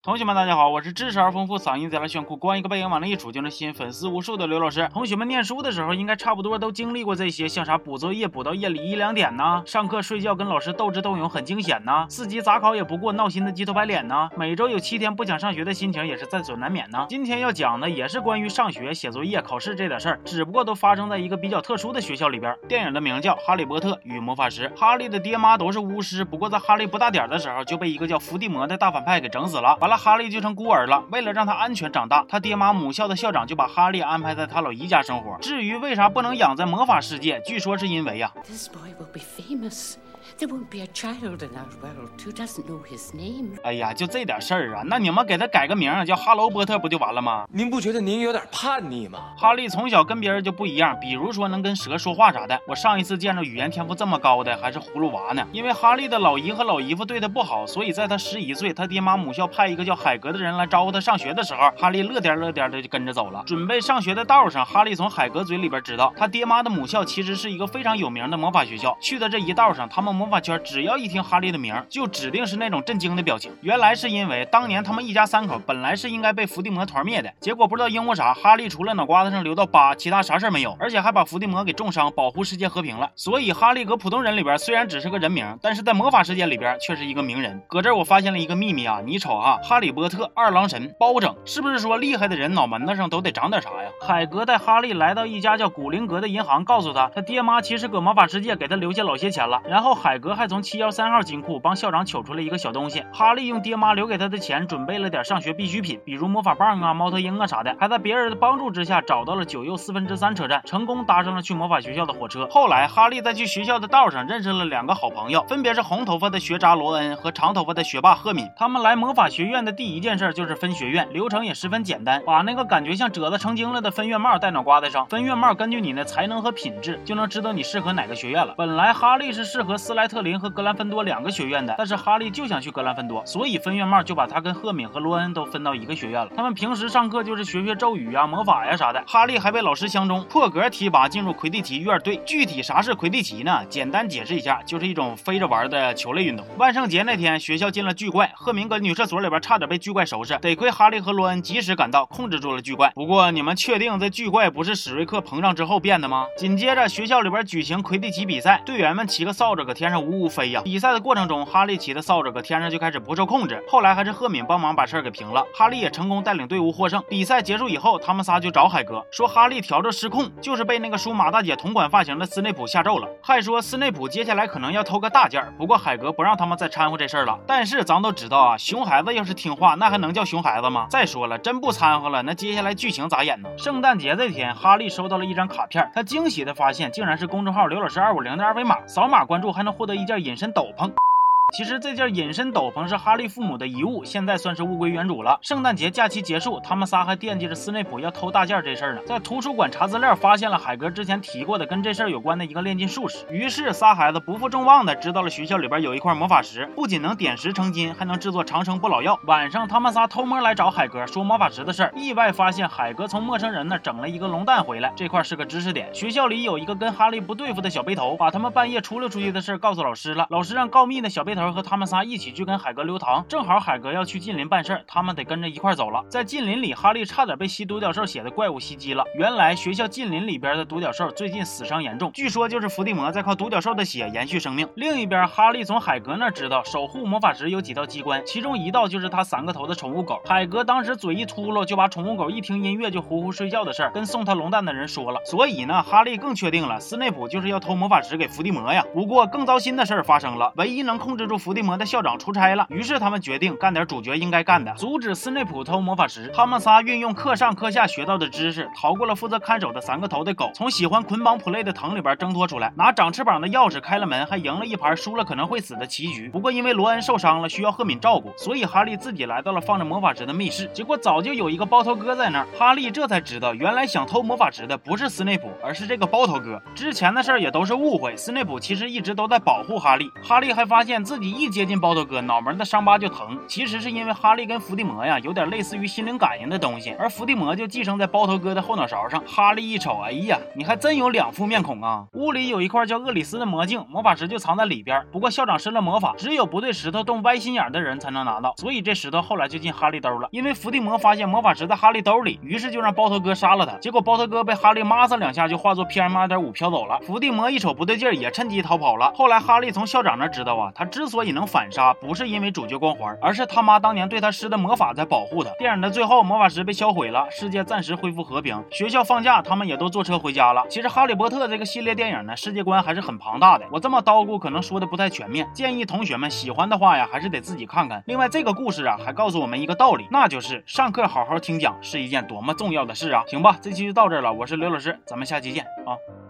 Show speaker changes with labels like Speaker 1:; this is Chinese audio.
Speaker 1: 同学们，大家好，我是知识而丰富、嗓音贼拉炫酷、光一个背影往那一杵就能吸引粉丝无数的刘老师。同学们念书的时候，应该差不多都经历过这些，像啥补作业补到夜里一两点呐，上课睡觉跟老师斗智斗勇很惊险呐，四级咋考也不过闹心的鸡头白脸呐，每周有七天不想上学的心情也是在所难免呐。今天要讲的也是关于上学、写作业、考试这点事儿，只不过都发生在一个比较特殊的学校里边。电影的名叫《哈利波特与魔法石》，哈利的爹妈都是巫师，不过在哈利不大点的时候就被一个叫伏地魔的大反派给整死了，完了哈利就成孤。孤儿了，为了让他安全长大，他爹妈母校的校长就把哈利安排在他老姨家生活。至于为啥不能养在魔法世界，据说是因为呀。There won't be a child in our world who doesn't know his name。哎呀，就这点事儿啊，那你们给他改个名叫哈喽波特不就完了吗？
Speaker 2: 您不觉得您有点叛逆吗？
Speaker 1: 哈利从小跟别人就不一样，比如说能跟蛇说话啥的。我上一次见着语言天赋这么高的还是葫芦娃呢。因为哈利的老姨和老姨夫对他不好，所以在他十一岁，他爹妈母校派一个叫海格的人来招呼他上学的时候，哈利乐颠乐颠的就跟着走了。准备上学的道上，哈利从海格嘴里边知道，他爹妈的母校其实是一个非常有名的魔法学校。去的这一道上，他们魔法圈只要一听哈利的名，就指定是那种震惊的表情。原来是因为当年他们一家三口本来是应该被伏地魔团灭的，结果不知道因为啥，哈利除了脑瓜子上留到疤，其他啥事儿没有，而且还把伏地魔给重伤，保护世界和平了。所以哈利搁普通人里边虽然只是个人名，但是在魔法世界里边却是一个名人。搁这儿我发现了一个秘密啊，你瞅啊，哈利波特二郎神包拯，是不是说厉害的人脑门子上都得长点啥呀？海格带哈利来到一家叫古灵阁的银行，告诉他他爹妈其实搁魔法世界给他留下老些钱了。然后海海格还从七幺三号金库帮校长取出了一个小东西。哈利用爹妈留给他的钱准备了点上学必需品，比如魔法棒啊、猫头鹰啊啥的。还在别人的帮助之下找到了九又四分之三车站，成功搭上了去魔法学校的火车。后来，哈利在去学校的道上认识了两个好朋友，分别是红头发的学渣罗恩和长头发的学霸赫敏。他们来魔法学院的第一件事就是分学院，流程也十分简单，把那个感觉像褶子成精了的分院帽戴脑瓜子上。分院帽根据你的才能和品质，就能知道你适合哪个学院了。本来哈利是适合斯莱特林和格兰芬多两个学院的。但是哈利就想去格兰芬多，所以分院帽就把他跟赫敏和罗恩都分到一个学院了。他们平时上课就是学学咒语啊、魔法呀啥的。哈利还被老师相中，破格提拔进入魁地奇院队。具体啥是魁地奇呢？简单解释一下，就是一种飞着玩的球类运动。万圣节那天，学校进了巨怪，赫敏搁女厕所里边差点被巨怪收拾，得亏哈利和罗恩及时赶到，控制住了巨怪。不过你们确定这巨怪不是史瑞克膨胀之后变的吗？紧接着学校里边举行魁地奇比赛，队员们骑个扫帚搁天天上呜呜飞呀。比赛的过程中，哈。利骑的扫帚搁天上就开始不受控制，后来还是赫敏帮忙把事儿给平了。哈利也成功带领队伍获胜。比赛结束以后，他们仨就找海哥说哈利调着失控，就是被那个梳马大姐同款发型的斯内普下咒了，还说斯内普接下来可能要偷个大件儿。不过海哥不让他们再掺和这事儿了。但是咱都知道啊，熊孩子要是听话，那还能叫熊孩子吗？再说了，真不掺和了，那接下来剧情咋演呢？圣诞节这天，哈利收到了一张卡片，他惊喜的发现竟然是公众号刘老师二五零的二维码，扫码关注还能获得一件隐身斗篷。其实这件隐身斗篷是哈利父母的遗物，现在算是物归原主了。圣诞节假期结束，他们仨还惦记着斯内普要偷大件这事儿呢。在图书馆查资料，发现了海格之前提过的跟这事儿有关的一个炼金术士。于是仨孩子不负众望的知道了学校里边有一块魔法石，不仅能点石成金，还能制作长生不老药。晚上他们仨偷摸来找海格说魔法石的事儿，意外发现海格从陌生人那整了一个龙蛋回来。这块是个知识点，学校里有一个跟哈利不对付的小背头，把他们半夜出溜出去的事告诉老师了。老师让告密的小背头头和他们仨一。起去跟海格留堂，正好海格要去近邻办事儿，他们得跟着一块走了。在近邻里，哈利差点被吸独角兽血的怪物袭击了。原来学校近邻里边的独角兽最近死伤严重，据说就是伏地魔在靠独角兽的血延续生命。另一边，哈利从海格那知道守护魔法石有几道机关，其中一道就是他三个头的宠物狗。海格当时嘴一秃噜，就把宠物狗一听音乐就呼呼睡觉的事儿跟送他龙蛋的人说了。所以呢，哈利更确定了斯内普就是要偷魔法石给伏地魔呀。不过更糟心的事儿发生了，唯一能控制住伏地魔的校长。出差了，于是他们决定干点主角应该干的，阻止斯内普偷魔法石。他们仨运用课上课下学到的知识，逃过了负责看守的三个头的狗，从喜欢捆绑普类的藤里边挣脱出来，拿长翅膀的钥匙开了门，还赢了一盘输了可能会死的棋局。不过因为罗恩受伤了，需要赫敏照顾，所以哈利自己来到了放着魔法石的密室。结果早就有一个包头哥在那儿，哈利这才知道，原来想偷魔法石的不是斯内普，而是这个包头哥。之前的事儿也都是误会，斯内普其实一直都在保护哈利。哈利还发现自己。自己一接近包头哥，脑门的伤疤就疼。其实是因为哈利跟伏地魔呀有点类似于心灵感应的东西，而伏地魔就寄生在包头哥的后脑勺上。哈利一瞅，哎呀，你还真有两副面孔啊！屋里有一块叫厄里斯的魔镜，魔法石就藏在里边。不过校长施了魔法，只有不对石头动歪心眼的人才能拿到，所以这石头后来就进哈利兜了。因为伏地魔发现魔法石在哈利兜里，于是就让包头哥杀了他。结果包头哥被哈利抹梢两下，就化作 PM 二点五飘走了。伏地魔一瞅不对劲，也趁机逃跑了。后来哈利从校长那知道啊，他知所以能反杀，不是因为主角光环，而是他妈当年对他施的魔法在保护他。电影的最后，魔法石被销毁了，世界暂时恢复和平，学校放假，他们也都坐车回家了。其实哈利波特这个系列电影呢，世界观还是很庞大的。我这么叨咕可能说的不太全面，建议同学们喜欢的话呀，还是得自己看看。另外，这个故事啊，还告诉我们一个道理，那就是上课好好听讲是一件多么重要的事啊。行吧，这期就到这儿了，我是刘老师，咱们下期见啊。